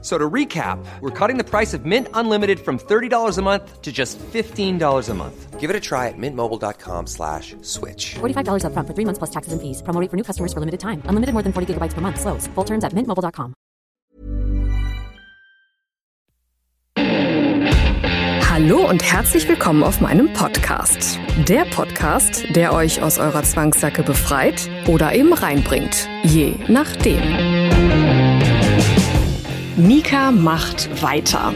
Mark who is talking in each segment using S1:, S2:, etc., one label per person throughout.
S1: So to recap, we're cutting the price of Mint Unlimited from $30 a month to just $15 a month. Give it a try at mintmobile.com slash switch.
S2: $45 upfront for three months plus taxes and fees. Promo rate for new customers for limited time. Unlimited more than 40 gigabytes per month. Slows. Full terms at mintmobile.com.
S3: Hallo und herzlich willkommen auf meinem Podcast. Der Podcast, der euch aus eurer Zwangssacke befreit oder eben reinbringt. Je nachdem. Mika macht weiter.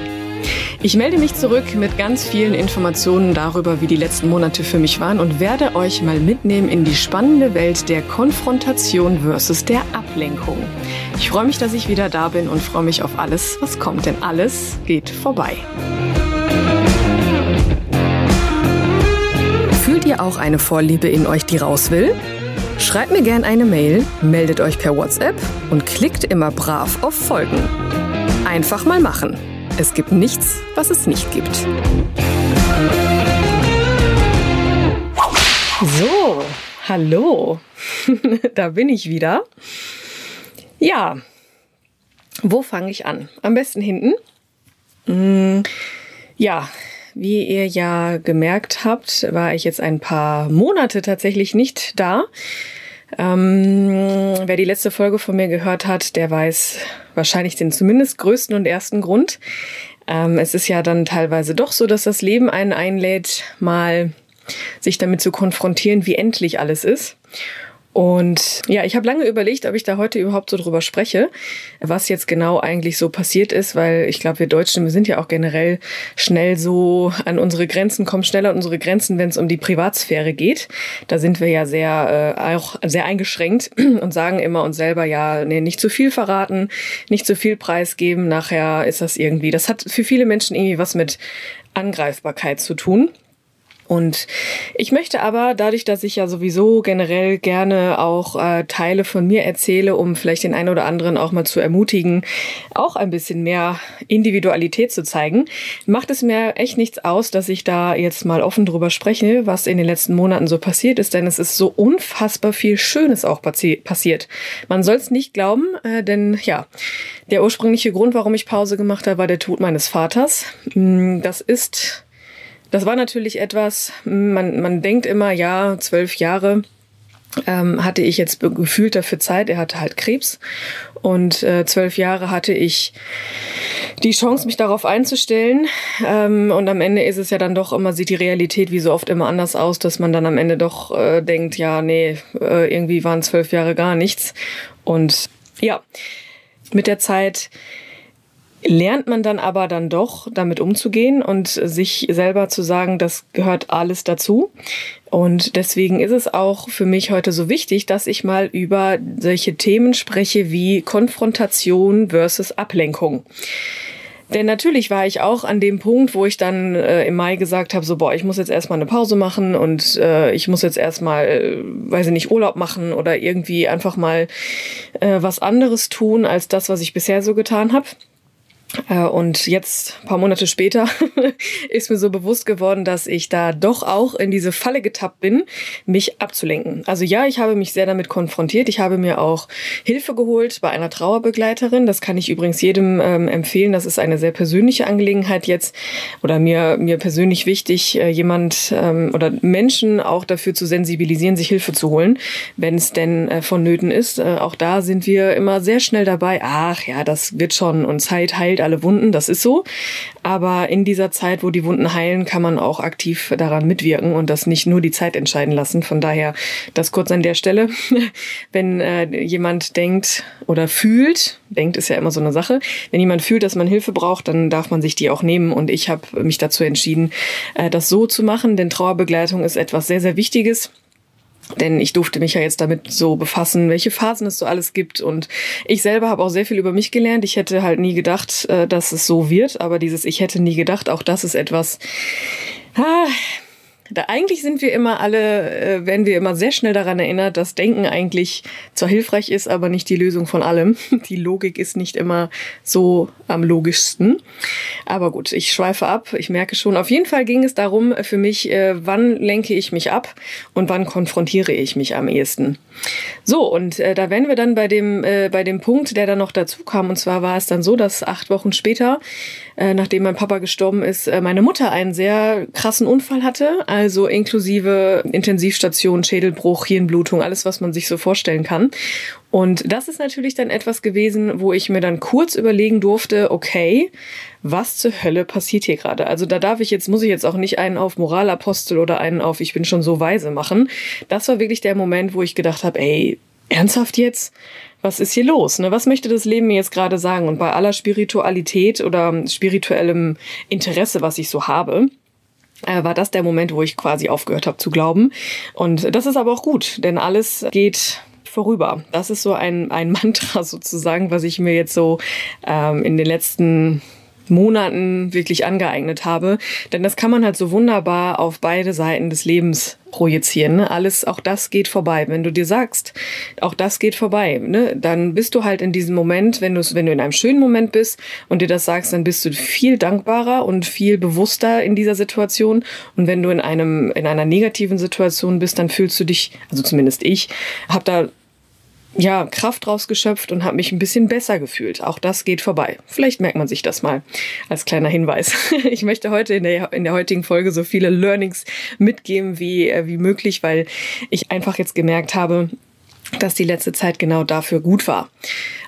S3: Ich melde mich zurück mit ganz vielen Informationen darüber, wie die letzten Monate für mich waren und werde euch mal mitnehmen in die spannende Welt der Konfrontation versus der Ablenkung. Ich freue mich, dass ich wieder da bin und freue mich auf alles, was kommt, denn alles geht vorbei. Fühlt ihr auch eine Vorliebe in euch, die raus will? Schreibt mir gerne eine Mail, meldet euch per WhatsApp und klickt immer brav auf Folgen. Einfach mal machen. Es gibt nichts, was es nicht gibt. So, hallo. da bin ich wieder. Ja, wo fange ich an? Am besten hinten. Mm, ja, wie ihr ja gemerkt habt, war ich jetzt ein paar Monate tatsächlich nicht da. Ähm, wer die letzte Folge von mir gehört hat, der weiß wahrscheinlich den zumindest größten und ersten Grund. Ähm, es ist ja dann teilweise doch so, dass das Leben einen einlädt, mal sich damit zu konfrontieren, wie endlich alles ist. Und ja, ich habe lange überlegt, ob ich da heute überhaupt so drüber spreche, was jetzt genau eigentlich so passiert ist, weil ich glaube, wir Deutschen, wir sind ja auch generell schnell so an unsere Grenzen, kommen schneller an unsere Grenzen, wenn es um die Privatsphäre geht. Da sind wir ja sehr äh, auch sehr eingeschränkt und sagen immer uns selber, ja, nee, nicht zu viel verraten, nicht zu viel preisgeben. Nachher ist das irgendwie, das hat für viele Menschen irgendwie was mit Angreifbarkeit zu tun. Und ich möchte aber, dadurch, dass ich ja sowieso generell gerne auch äh, Teile von mir erzähle, um vielleicht den einen oder anderen auch mal zu ermutigen, auch ein bisschen mehr Individualität zu zeigen, macht es mir echt nichts aus, dass ich da jetzt mal offen drüber spreche, was in den letzten Monaten so passiert ist, denn es ist so unfassbar viel Schönes auch passi passiert. Man soll es nicht glauben, äh, denn ja, der ursprüngliche Grund, warum ich Pause gemacht habe, war der Tod meines Vaters. Hm, das ist das war natürlich etwas, man, man denkt immer, ja, zwölf Jahre ähm, hatte ich jetzt gefühlt dafür Zeit. Er hatte halt Krebs und äh, zwölf Jahre hatte ich die Chance, mich darauf einzustellen. Ähm, und am Ende ist es ja dann doch immer, sieht die Realität wie so oft immer anders aus, dass man dann am Ende doch äh, denkt, ja, nee, äh, irgendwie waren zwölf Jahre gar nichts. Und ja, mit der Zeit lernt man dann aber dann doch damit umzugehen und sich selber zu sagen, das gehört alles dazu. Und deswegen ist es auch für mich heute so wichtig, dass ich mal über solche Themen spreche wie Konfrontation versus Ablenkung. Denn natürlich war ich auch an dem Punkt, wo ich dann äh, im Mai gesagt habe, so, boah, ich muss jetzt erstmal eine Pause machen und äh, ich muss jetzt erstmal, äh, weiß ich nicht, Urlaub machen oder irgendwie einfach mal äh, was anderes tun als das, was ich bisher so getan habe. Äh, und jetzt, paar Monate später, ist mir so bewusst geworden, dass ich da doch auch in diese Falle getappt bin, mich abzulenken. Also ja, ich habe mich sehr damit konfrontiert. Ich habe mir auch Hilfe geholt bei einer Trauerbegleiterin. Das kann ich übrigens jedem ähm, empfehlen. Das ist eine sehr persönliche Angelegenheit jetzt oder mir, mir persönlich wichtig, äh, jemand ähm, oder Menschen auch dafür zu sensibilisieren, sich Hilfe zu holen, wenn es denn äh, vonnöten ist. Äh, auch da sind wir immer sehr schnell dabei. Ach ja, das wird schon und Zeit heilt alle Wunden, das ist so. Aber in dieser Zeit, wo die Wunden heilen, kann man auch aktiv daran mitwirken und das nicht nur die Zeit entscheiden lassen. Von daher das kurz an der Stelle. Wenn äh, jemand denkt oder fühlt, denkt ist ja immer so eine Sache, wenn jemand fühlt, dass man Hilfe braucht, dann darf man sich die auch nehmen. Und ich habe mich dazu entschieden, äh, das so zu machen, denn Trauerbegleitung ist etwas sehr, sehr Wichtiges. Denn ich durfte mich ja jetzt damit so befassen, welche Phasen es so alles gibt. Und ich selber habe auch sehr viel über mich gelernt. Ich hätte halt nie gedacht, äh, dass es so wird. Aber dieses Ich hätte nie gedacht, auch das ist etwas, ah, Da eigentlich sind wir immer alle, äh, werden wir immer sehr schnell daran erinnert, dass Denken eigentlich zwar hilfreich ist, aber nicht die Lösung von allem. Die Logik ist nicht immer so am logischsten. Aber gut, ich schweife ab. Ich merke schon. Auf jeden Fall ging es darum für mich, äh, wann lenke ich mich ab und wann konfrontiere ich mich am ehesten. So, und äh, da wären wir dann bei dem, äh, bei dem Punkt, der dann noch dazu kam. Und zwar war es dann so, dass acht Wochen später, äh, nachdem mein Papa gestorben ist, äh, meine Mutter einen sehr krassen Unfall hatte. Also inklusive Intensivstation, Schädelbruch, Hirnblutung, alles, was man sich so vorstellen kann. Und das ist natürlich dann etwas gewesen, wo ich mir dann kurz überlegen durfte, okay, was zur Hölle passiert hier gerade? Also da darf ich jetzt, muss ich jetzt auch nicht einen auf Moralapostel oder einen auf ich bin schon so weise machen. Das war wirklich der Moment, wo ich gedacht habe, ey, ernsthaft jetzt? Was ist hier los? Ne? Was möchte das Leben mir jetzt gerade sagen? Und bei aller Spiritualität oder spirituellem Interesse, was ich so habe, äh, war das der Moment, wo ich quasi aufgehört habe zu glauben. Und das ist aber auch gut, denn alles geht vorüber. Das ist so ein, ein Mantra sozusagen, was ich mir jetzt so ähm, in den letzten Monaten wirklich angeeignet habe. Denn das kann man halt so wunderbar auf beide Seiten des Lebens projizieren. Ne? Alles, auch das geht vorbei. Wenn du dir sagst, auch das geht vorbei, ne? dann bist du halt in diesem Moment, wenn du, wenn du in einem schönen Moment bist und dir das sagst, dann bist du viel dankbarer und viel bewusster in dieser Situation. Und wenn du in einem, in einer negativen Situation bist, dann fühlst du dich, also zumindest ich, habe da ja, Kraft rausgeschöpft und habe mich ein bisschen besser gefühlt. Auch das geht vorbei. Vielleicht merkt man sich das mal als kleiner Hinweis. Ich möchte heute in der, in der heutigen Folge so viele Learnings mitgeben wie, äh, wie möglich, weil ich einfach jetzt gemerkt habe, dass die letzte Zeit genau dafür gut war.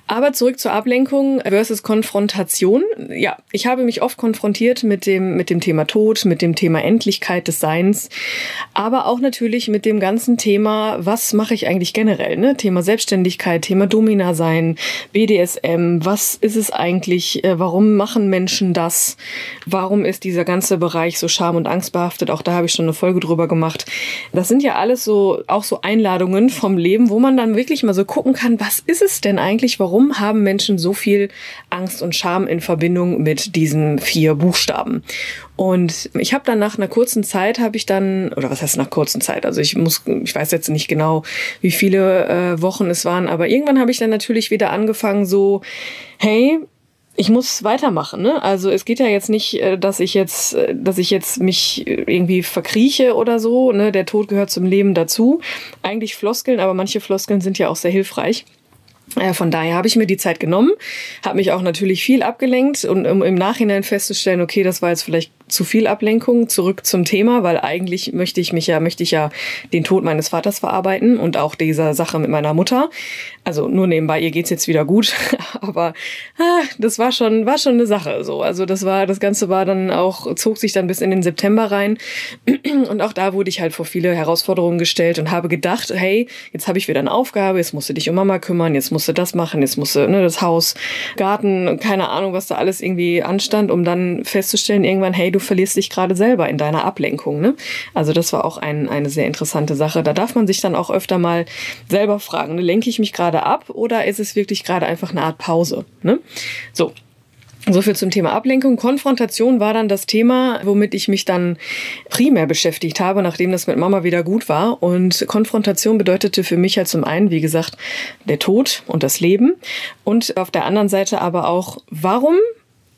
S3: Aber zurück zur Ablenkung versus Konfrontation. Ja, ich habe mich oft konfrontiert mit dem, mit dem Thema Tod, mit dem Thema Endlichkeit des Seins, aber auch natürlich mit dem ganzen Thema, was mache ich eigentlich generell? Ne? Thema Selbstständigkeit, Thema Domina sein, BDSM, was ist es eigentlich? Äh, warum machen Menschen das? Warum ist dieser ganze Bereich so scham- und angstbehaftet? Auch da habe ich schon eine Folge drüber gemacht. Das sind ja alles so, auch so Einladungen vom Leben, wo man dann wirklich mal so gucken kann, was ist es denn eigentlich? Warum warum haben Menschen so viel Angst und Scham in Verbindung mit diesen vier Buchstaben? Und ich habe dann nach einer kurzen Zeit habe ich dann oder was heißt nach kurzen Zeit? Also ich muss ich weiß jetzt nicht genau, wie viele äh, Wochen es waren, aber irgendwann habe ich dann natürlich wieder angefangen so hey, ich muss weitermachen. Ne? Also es geht ja jetzt nicht, äh, dass ich jetzt, äh, dass ich jetzt mich irgendwie verkrieche oder so. Ne? Der Tod gehört zum Leben dazu. Eigentlich Floskeln, aber manche Floskeln sind ja auch sehr hilfreich. Äh, von daher habe ich mir die Zeit genommen, habe mich auch natürlich viel abgelenkt und um im Nachhinein festzustellen, okay, das war jetzt vielleicht zu viel Ablenkung. Zurück zum Thema, weil eigentlich möchte ich mich ja, möchte ich ja den Tod meines Vaters verarbeiten und auch dieser Sache mit meiner Mutter. Also nur nebenbei, ihr geht's jetzt wieder gut, aber ah, das war schon, war schon eine Sache. So, also das war, das Ganze war dann auch zog sich dann bis in den September rein und auch da wurde ich halt vor viele Herausforderungen gestellt und habe gedacht, hey, jetzt habe ich wieder eine Aufgabe, jetzt musst du dich um Mama kümmern, jetzt musst du das machen, jetzt musst ne, das Haus, Garten, keine Ahnung, was da alles irgendwie anstand, um dann festzustellen irgendwann, hey, du verlierst dich gerade selber in deiner Ablenkung. Ne? Also das war auch ein, eine sehr interessante Sache. Da darf man sich dann auch öfter mal selber fragen, ne? lenke ich mich gerade ab oder ist es wirklich gerade einfach eine Art Pause? Ne? So, so viel zum Thema Ablenkung. Konfrontation war dann das Thema, womit ich mich dann primär beschäftigt habe, nachdem das mit Mama wieder gut war. Und Konfrontation bedeutete für mich halt zum einen, wie gesagt, der Tod und das Leben. Und auf der anderen Seite aber auch, warum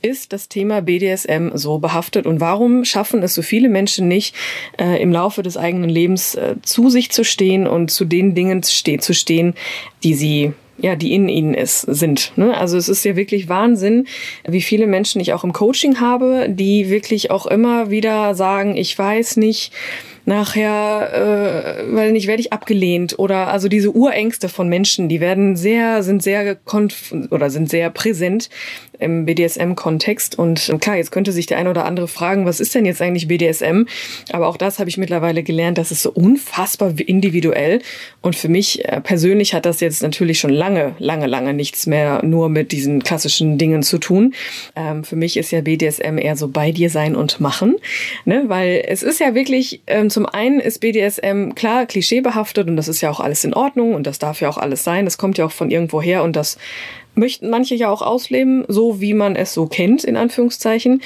S3: ist das Thema BDSM so behaftet und warum schaffen es so viele Menschen nicht, äh, im Laufe des eigenen Lebens äh, zu sich zu stehen und zu den Dingen ste zu stehen, die sie ja, die in ihnen ist, sind. Ne? Also es ist ja wirklich Wahnsinn, wie viele Menschen ich auch im Coaching habe, die wirklich auch immer wieder sagen, ich weiß nicht, nachher, äh, weil nicht werde ich abgelehnt oder also diese Urängste von Menschen, die werden sehr, sind sehr konf oder sind sehr präsent im BDSM-Kontext. Und klar, jetzt könnte sich der eine oder andere fragen, was ist denn jetzt eigentlich BDSM? Aber auch das habe ich mittlerweile gelernt, das ist so unfassbar individuell. Und für mich äh, persönlich hat das jetzt natürlich schon lange, lange, lange nichts mehr nur mit diesen klassischen Dingen zu tun. Ähm, für mich ist ja BDSM eher so bei dir sein und machen, ne? weil es ist ja wirklich ähm, zum einen ist BDSM klar klischeebehaftet und das ist ja auch alles in Ordnung und das darf ja auch alles sein. Das kommt ja auch von irgendwo her und das möchten manche ja auch ausleben, so wie man es so kennt, in Anführungszeichen.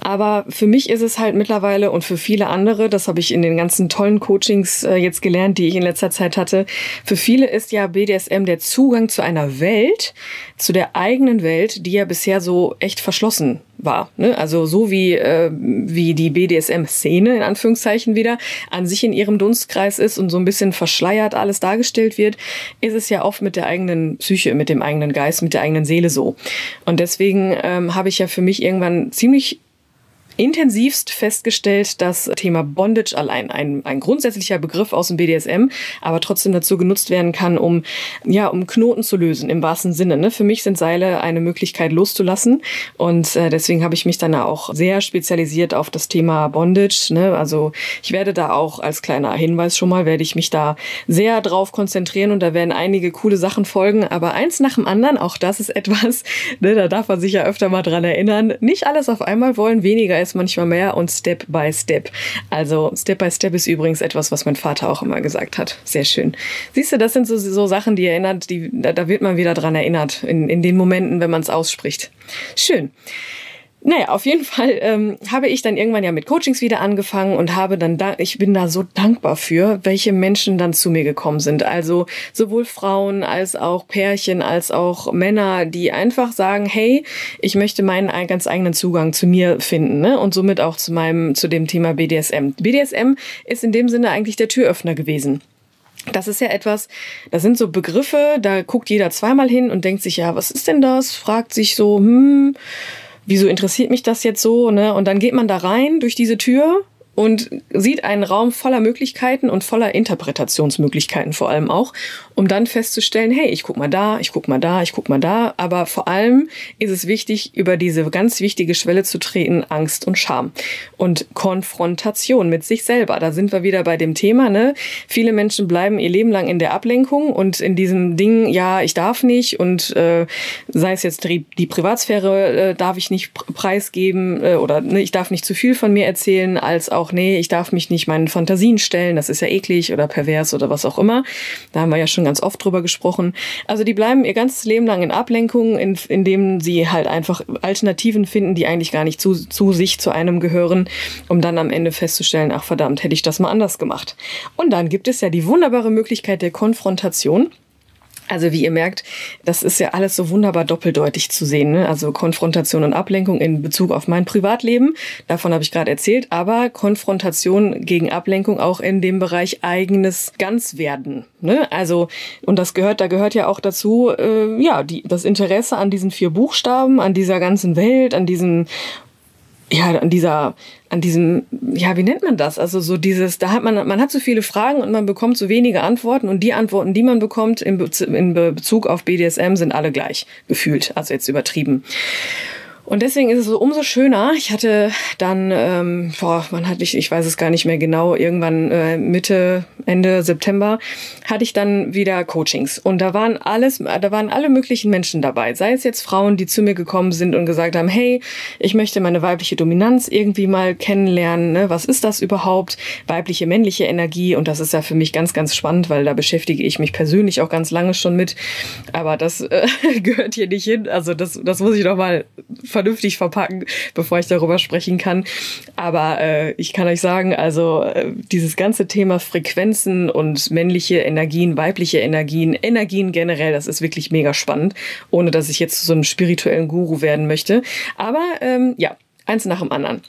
S3: Aber für mich ist es halt mittlerweile und für viele andere, das habe ich in den ganzen tollen Coachings äh, jetzt gelernt, die ich in letzter Zeit hatte, für viele ist ja BDSM der Zugang zu einer Welt, zu der eigenen Welt, die ja bisher so echt verschlossen war. Ne? Also so wie, äh, wie die BDSM-Szene in Anführungszeichen wieder an sich in ihrem Dunstkreis ist und so ein bisschen verschleiert alles dargestellt wird, ist es ja oft mit der eigenen Psyche, mit dem eigenen Geist, mit der eigenen Seele so. Und deswegen ähm, habe ich ja für mich irgendwann ziemlich intensivst festgestellt, dass Thema Bondage allein ein, ein grundsätzlicher Begriff aus dem BDSM, aber trotzdem dazu genutzt werden kann, um, ja, um Knoten zu lösen, im wahrsten Sinne. Ne? Für mich sind Seile eine Möglichkeit loszulassen und äh, deswegen habe ich mich dann auch sehr spezialisiert auf das Thema Bondage. Ne? Also ich werde da auch als kleiner Hinweis schon mal, werde ich mich da sehr drauf konzentrieren und da werden einige coole Sachen folgen, aber eins nach dem anderen, auch das ist etwas, ne, da darf man sich ja öfter mal dran erinnern, nicht alles auf einmal wollen, weniger ist manchmal mehr und Step by Step. Also Step by Step ist übrigens etwas, was mein Vater auch immer gesagt hat. Sehr schön. Siehst du, das sind so, so Sachen, die erinnert, die, da, da wird man wieder dran erinnert, in, in den Momenten, wenn man es ausspricht. Schön. Naja, auf jeden Fall ähm, habe ich dann irgendwann ja mit Coachings wieder angefangen und habe dann da, ich bin da so dankbar für, welche Menschen dann zu mir gekommen sind. Also sowohl Frauen als auch Pärchen, als auch Männer, die einfach sagen, hey, ich möchte meinen ganz eigenen Zugang zu mir finden, ne? Und somit auch zu meinem, zu dem Thema BDSM. BDSM ist in dem Sinne eigentlich der Türöffner gewesen. Das ist ja etwas, das sind so Begriffe, da guckt jeder zweimal hin und denkt sich, ja, was ist denn das? Fragt sich so, hm, wieso interessiert mich das jetzt so? Ne? Und dann geht man da rein durch diese Tür und sieht einen Raum voller Möglichkeiten und voller Interpretationsmöglichkeiten vor allem auch, um dann festzustellen, hey, ich guck mal da, ich guck mal da, ich guck mal da, aber vor allem ist es wichtig, über diese ganz wichtige Schwelle zu treten, Angst und Scham und Konfrontation mit sich selber. Da sind wir wieder bei dem Thema, ne? Viele Menschen bleiben ihr Leben lang in der Ablenkung und in diesem Ding, ja, ich darf nicht und äh, sei es jetzt die, Privatsphäre äh, darf ich nicht preisgeben äh, oder ne, ich darf nicht zu viel von mir erzählen, als auch auch, nee, ich darf mich nicht meinen Fantasien stellen, das ist ja eklig oder pervers oder was auch immer. Da haben wir ja schon ganz oft drüber gesprochen. Also die bleiben ihr ganzes Leben lang in Ablenkungen, in, indem sie halt einfach Alternativen finden, die eigentlich gar nicht zu, zu sich, zu einem gehören, um dann am Ende festzustellen, ach verdammt, hätte ich das mal anders gemacht. Und dann gibt es ja die wunderbare Möglichkeit der Konfrontation. Also wie ihr merkt, das ist ja alles so wunderbar doppeldeutig zu sehen. Ne? Also Konfrontation und Ablenkung in Bezug auf mein Privatleben, davon habe ich gerade erzählt, aber Konfrontation gegen Ablenkung auch in dem Bereich eigenes Ganzwerden. Ne? Also und das gehört, da gehört ja auch dazu, äh, ja, die, das Interesse an diesen vier Buchstaben, an dieser ganzen Welt, an diesem ja, an dieser, an diesem, ja, wie nennt man das? Also so dieses, da hat man, man hat so viele Fragen und man bekommt so wenige Antworten und die Antworten, die man bekommt in, Bezug auf BDSM sind alle gleich gefühlt, also jetzt übertrieben. Und deswegen ist es so umso schöner. Ich hatte dann, ähm, boah, wann hatte ich, ich weiß es gar nicht mehr genau, irgendwann äh, Mitte, Ende September, hatte ich dann wieder Coachings. Und da waren alles, da waren alle möglichen Menschen dabei. Sei es jetzt Frauen, die zu mir gekommen sind und gesagt haben, hey, ich möchte meine weibliche Dominanz irgendwie mal kennenlernen. Ne? Was ist das überhaupt? Weibliche, männliche Energie. Und das ist ja für mich ganz, ganz spannend, weil da beschäftige ich mich persönlich auch ganz lange schon mit. Aber das äh, gehört hier nicht hin. Also das, das muss ich doch mal vernünftig verpacken, bevor ich darüber sprechen kann. Aber äh, ich kann euch sagen, also äh, dieses ganze Thema Frequenzen und männliche Energien, weibliche Energien, Energien generell, das ist wirklich mega spannend, ohne dass ich jetzt zu so einem spirituellen Guru werden möchte. Aber ähm, ja, eins nach dem anderen.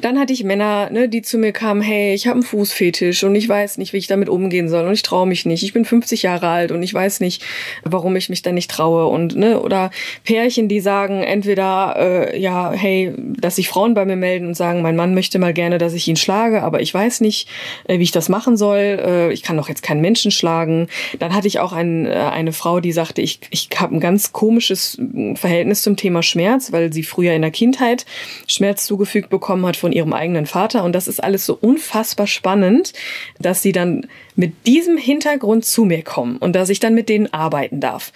S3: Dann hatte ich Männer, ne, die zu mir kamen, hey, ich habe einen Fußfetisch und ich weiß nicht, wie ich damit umgehen soll und ich traue mich nicht. Ich bin 50 Jahre alt und ich weiß nicht, warum ich mich da nicht traue und ne oder Pärchen, die sagen entweder äh, ja, hey, dass sich Frauen bei mir melden und sagen, mein Mann möchte mal gerne, dass ich ihn schlage, aber ich weiß nicht, äh, wie ich das machen soll. Äh, ich kann doch jetzt keinen Menschen schlagen. Dann hatte ich auch ein, äh, eine Frau, die sagte, ich ich habe ein ganz komisches Verhältnis zum Thema Schmerz, weil sie früher in der Kindheit Schmerz zugefügt bekommen bekommen hat von ihrem eigenen Vater. Und das ist alles so unfassbar spannend, dass sie dann mit diesem Hintergrund zu mir kommen und dass ich dann mit denen arbeiten darf.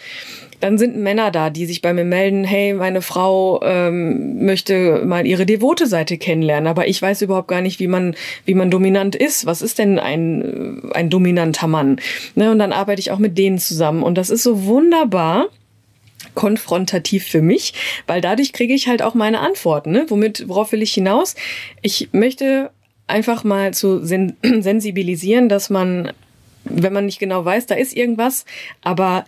S3: Dann sind Männer da, die sich bei mir melden, hey, meine Frau ähm, möchte mal ihre devote Seite kennenlernen, aber ich weiß überhaupt gar nicht, wie man, wie man dominant ist. Was ist denn ein, ein dominanter Mann? Ne, und dann arbeite ich auch mit denen zusammen. Und das ist so wunderbar konfrontativ für mich, weil dadurch kriege ich halt auch meine Antworten. Ne? Womit, worauf will ich hinaus? Ich möchte einfach mal zu sen sensibilisieren, dass man, wenn man nicht genau weiß, da ist irgendwas, aber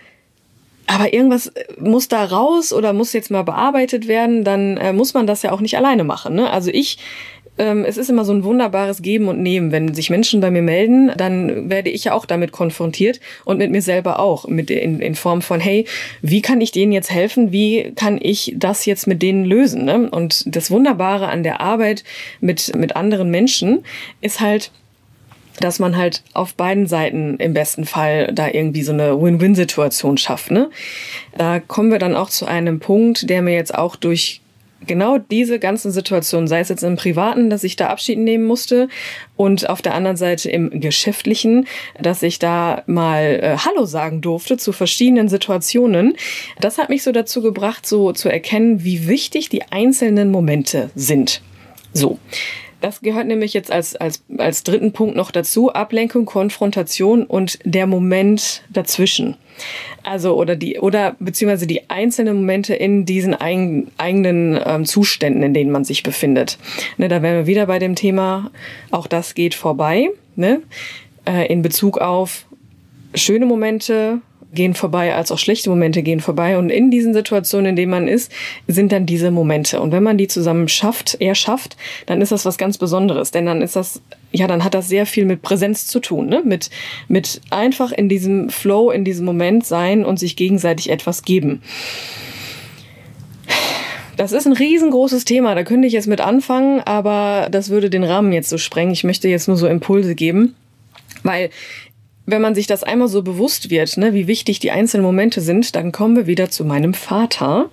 S3: aber irgendwas muss da raus oder muss jetzt mal bearbeitet werden, dann äh, muss man das ja auch nicht alleine machen. Ne? Also ich es ist immer so ein wunderbares Geben und Nehmen. Wenn sich Menschen bei mir melden, dann werde ich ja auch damit konfrontiert und mit mir selber auch, mit in, in Form von, hey, wie kann ich denen jetzt helfen? Wie kann ich das jetzt mit denen lösen? Ne? Und das Wunderbare an der Arbeit mit, mit anderen Menschen ist halt, dass man halt auf beiden Seiten im besten Fall da irgendwie so eine Win-Win-Situation schafft. Ne? Da kommen wir dann auch zu einem Punkt, der mir jetzt auch durch genau diese ganzen Situationen, sei es jetzt im Privaten, dass ich da Abschied nehmen musste und auf der anderen Seite im Geschäftlichen, dass ich da mal äh, Hallo sagen durfte zu verschiedenen Situationen. Das hat mich so dazu gebracht, so zu erkennen, wie wichtig die einzelnen Momente sind. So. Das gehört nämlich jetzt als, als, als dritten Punkt noch dazu. Ablenkung, Konfrontation und der Moment dazwischen. Also oder die oder beziehungsweise die einzelnen Momente in diesen eigen, eigenen ähm, Zuständen, in denen man sich befindet. Ne, da wären wir wieder bei dem Thema, auch das geht vorbei, ne? Äh, in Bezug auf schöne Momente, gehen vorbei, als auch schlechte Momente gehen vorbei. Und in diesen Situationen, in denen man ist, sind dann diese Momente. Und wenn man die zusammen schafft, er schafft, dann ist das was ganz Besonderes. Denn dann ist das, ja, dann hat das sehr viel mit Präsenz zu tun, ne? Mit, mit einfach in diesem Flow, in diesem Moment sein und sich gegenseitig etwas geben. Das ist ein riesengroßes Thema, da könnte ich jetzt mit anfangen, aber das würde den Rahmen jetzt so sprengen. Ich möchte jetzt nur so Impulse geben, weil wenn man sich das einmal so bewusst wird, ne, wie wichtig die einzelnen Momente sind, dann kommen wir wieder zu meinem Vater.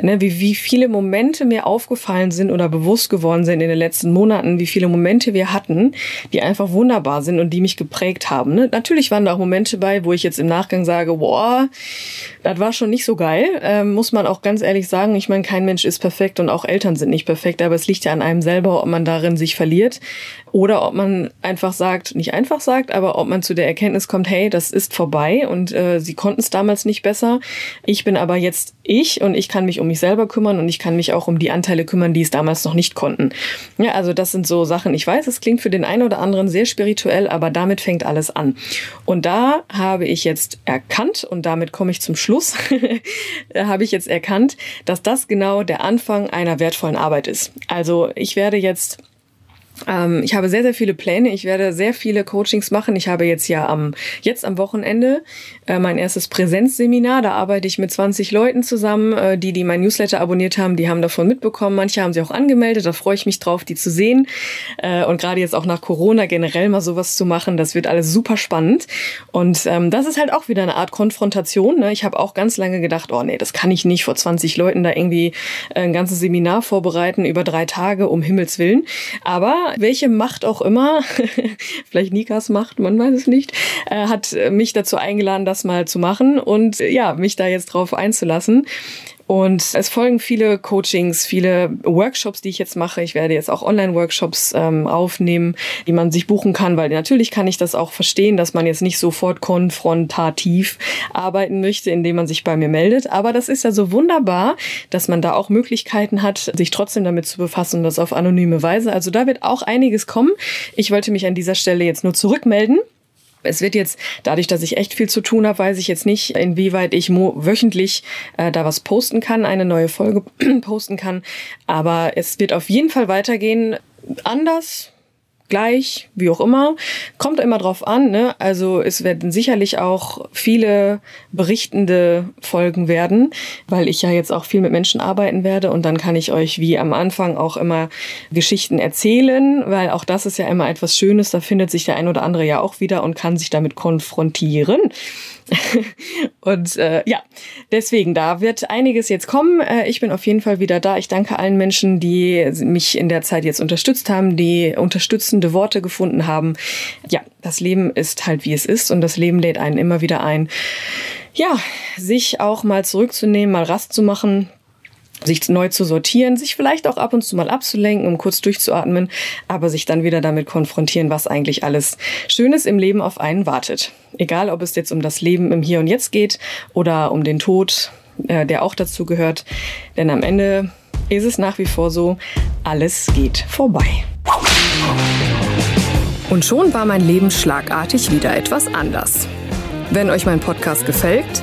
S3: Ne, wie, wie viele Momente mir aufgefallen sind oder bewusst geworden sind in den letzten Monaten, wie viele Momente wir hatten, die einfach wunderbar sind und die mich geprägt haben. Ne? Natürlich waren da auch Momente bei, wo ich jetzt im Nachgang sage, boah, das war schon nicht so geil. Ähm, muss man auch ganz ehrlich sagen. Ich meine, kein Mensch ist perfekt und auch Eltern sind nicht perfekt, aber es liegt ja an einem selber, ob man darin sich verliert oder ob man einfach sagt, nicht einfach sagt, aber ob man zu der Erkenntnis kommt, hey, das ist vorbei und äh, sie konnten es damals nicht besser. Ich bin aber jetzt ich und ich kann mich um mich selber kümmern und ich kann mich auch um die Anteile kümmern, die es damals noch nicht konnten. Ja, also das sind so Sachen. Ich weiß, es klingt für den einen oder anderen sehr spirituell, aber damit fängt alles an. Und da habe ich jetzt erkannt und damit komme ich zum Schluss, habe ich jetzt erkannt, dass das genau der Anfang einer wertvollen Arbeit ist. Also ich werde jetzt ich habe sehr, sehr viele Pläne. Ich werde sehr viele Coachings machen. Ich habe jetzt ja am, jetzt am Wochenende äh, mein erstes Präsenzseminar. Da arbeite ich mit 20 Leuten zusammen. Äh, die, die mein Newsletter abonniert haben, die haben davon mitbekommen. Manche haben sich auch angemeldet. Da freue ich mich drauf, die zu sehen. Äh, und gerade jetzt auch nach Corona generell mal sowas zu machen, das wird alles super spannend. Und ähm, das ist halt auch wieder eine Art Konfrontation. Ne? Ich habe auch ganz lange gedacht, oh nee, das kann ich nicht vor 20 Leuten da irgendwie ein ganzes Seminar vorbereiten über drei Tage, um Himmels Willen. Aber welche Macht auch immer, vielleicht Nikas Macht, man weiß es nicht, äh, hat mich dazu eingeladen, das mal zu machen und ja, mich da jetzt drauf einzulassen. Und es folgen viele Coachings, viele Workshops, die ich jetzt mache. Ich werde jetzt auch Online-Workshops ähm, aufnehmen, die man sich buchen kann, weil natürlich kann ich das auch verstehen, dass man jetzt nicht sofort konfrontativ arbeiten möchte, indem man sich bei mir meldet. Aber das ist ja so wunderbar, dass man da auch Möglichkeiten hat, sich trotzdem damit zu befassen und das auf anonyme Weise. Also da wird auch einiges kommen. Ich wollte mich an dieser Stelle jetzt nur zurückmelden es wird jetzt, dadurch, dass ich echt viel zu tun habe, weiß ich jetzt nicht, inwieweit ich wöchentlich äh, da was posten kann, eine neue Folge posten kann. Aber es wird auf jeden Fall weitergehen. Anders, gleich, wie auch immer. Kommt immer drauf an. Ne? Also es werden sicherlich auch viele berichtende Folgen werden, weil ich ja jetzt auch viel mit Menschen arbeiten werde und dann kann ich euch wie am Anfang auch immer Geschichten erzählen, weil auch das ist ja immer etwas Schönes. Da findet sich der ein oder andere ja auch wieder und kann sich damit konfrontieren. und äh, ja, deswegen, da wird einiges jetzt kommen. Äh, ich bin auf jeden Fall wieder da. Ich danke allen Menschen, die mich in der Zeit jetzt unterstützt haben, die unterstützende Worte gefunden haben. Ja, das Leben ist halt wie es ist und das Leben lädt einen immer wieder ein, ja, sich auch mal zurückzunehmen, mal Rast zu machen, sich neu zu sortieren, sich vielleicht auch ab und zu mal abzulenken, um kurz durchzuatmen, aber sich dann wieder damit konfrontieren, was eigentlich alles Schönes im Leben auf einen wartet. Egal, ob es jetzt um das Leben im Hier und Jetzt geht oder um den Tod, äh, der auch dazu gehört. Denn am Ende ist es nach wie vor so, alles geht vorbei. Und schon war mein Leben schlagartig wieder etwas anders. Wenn euch mein Podcast gefällt,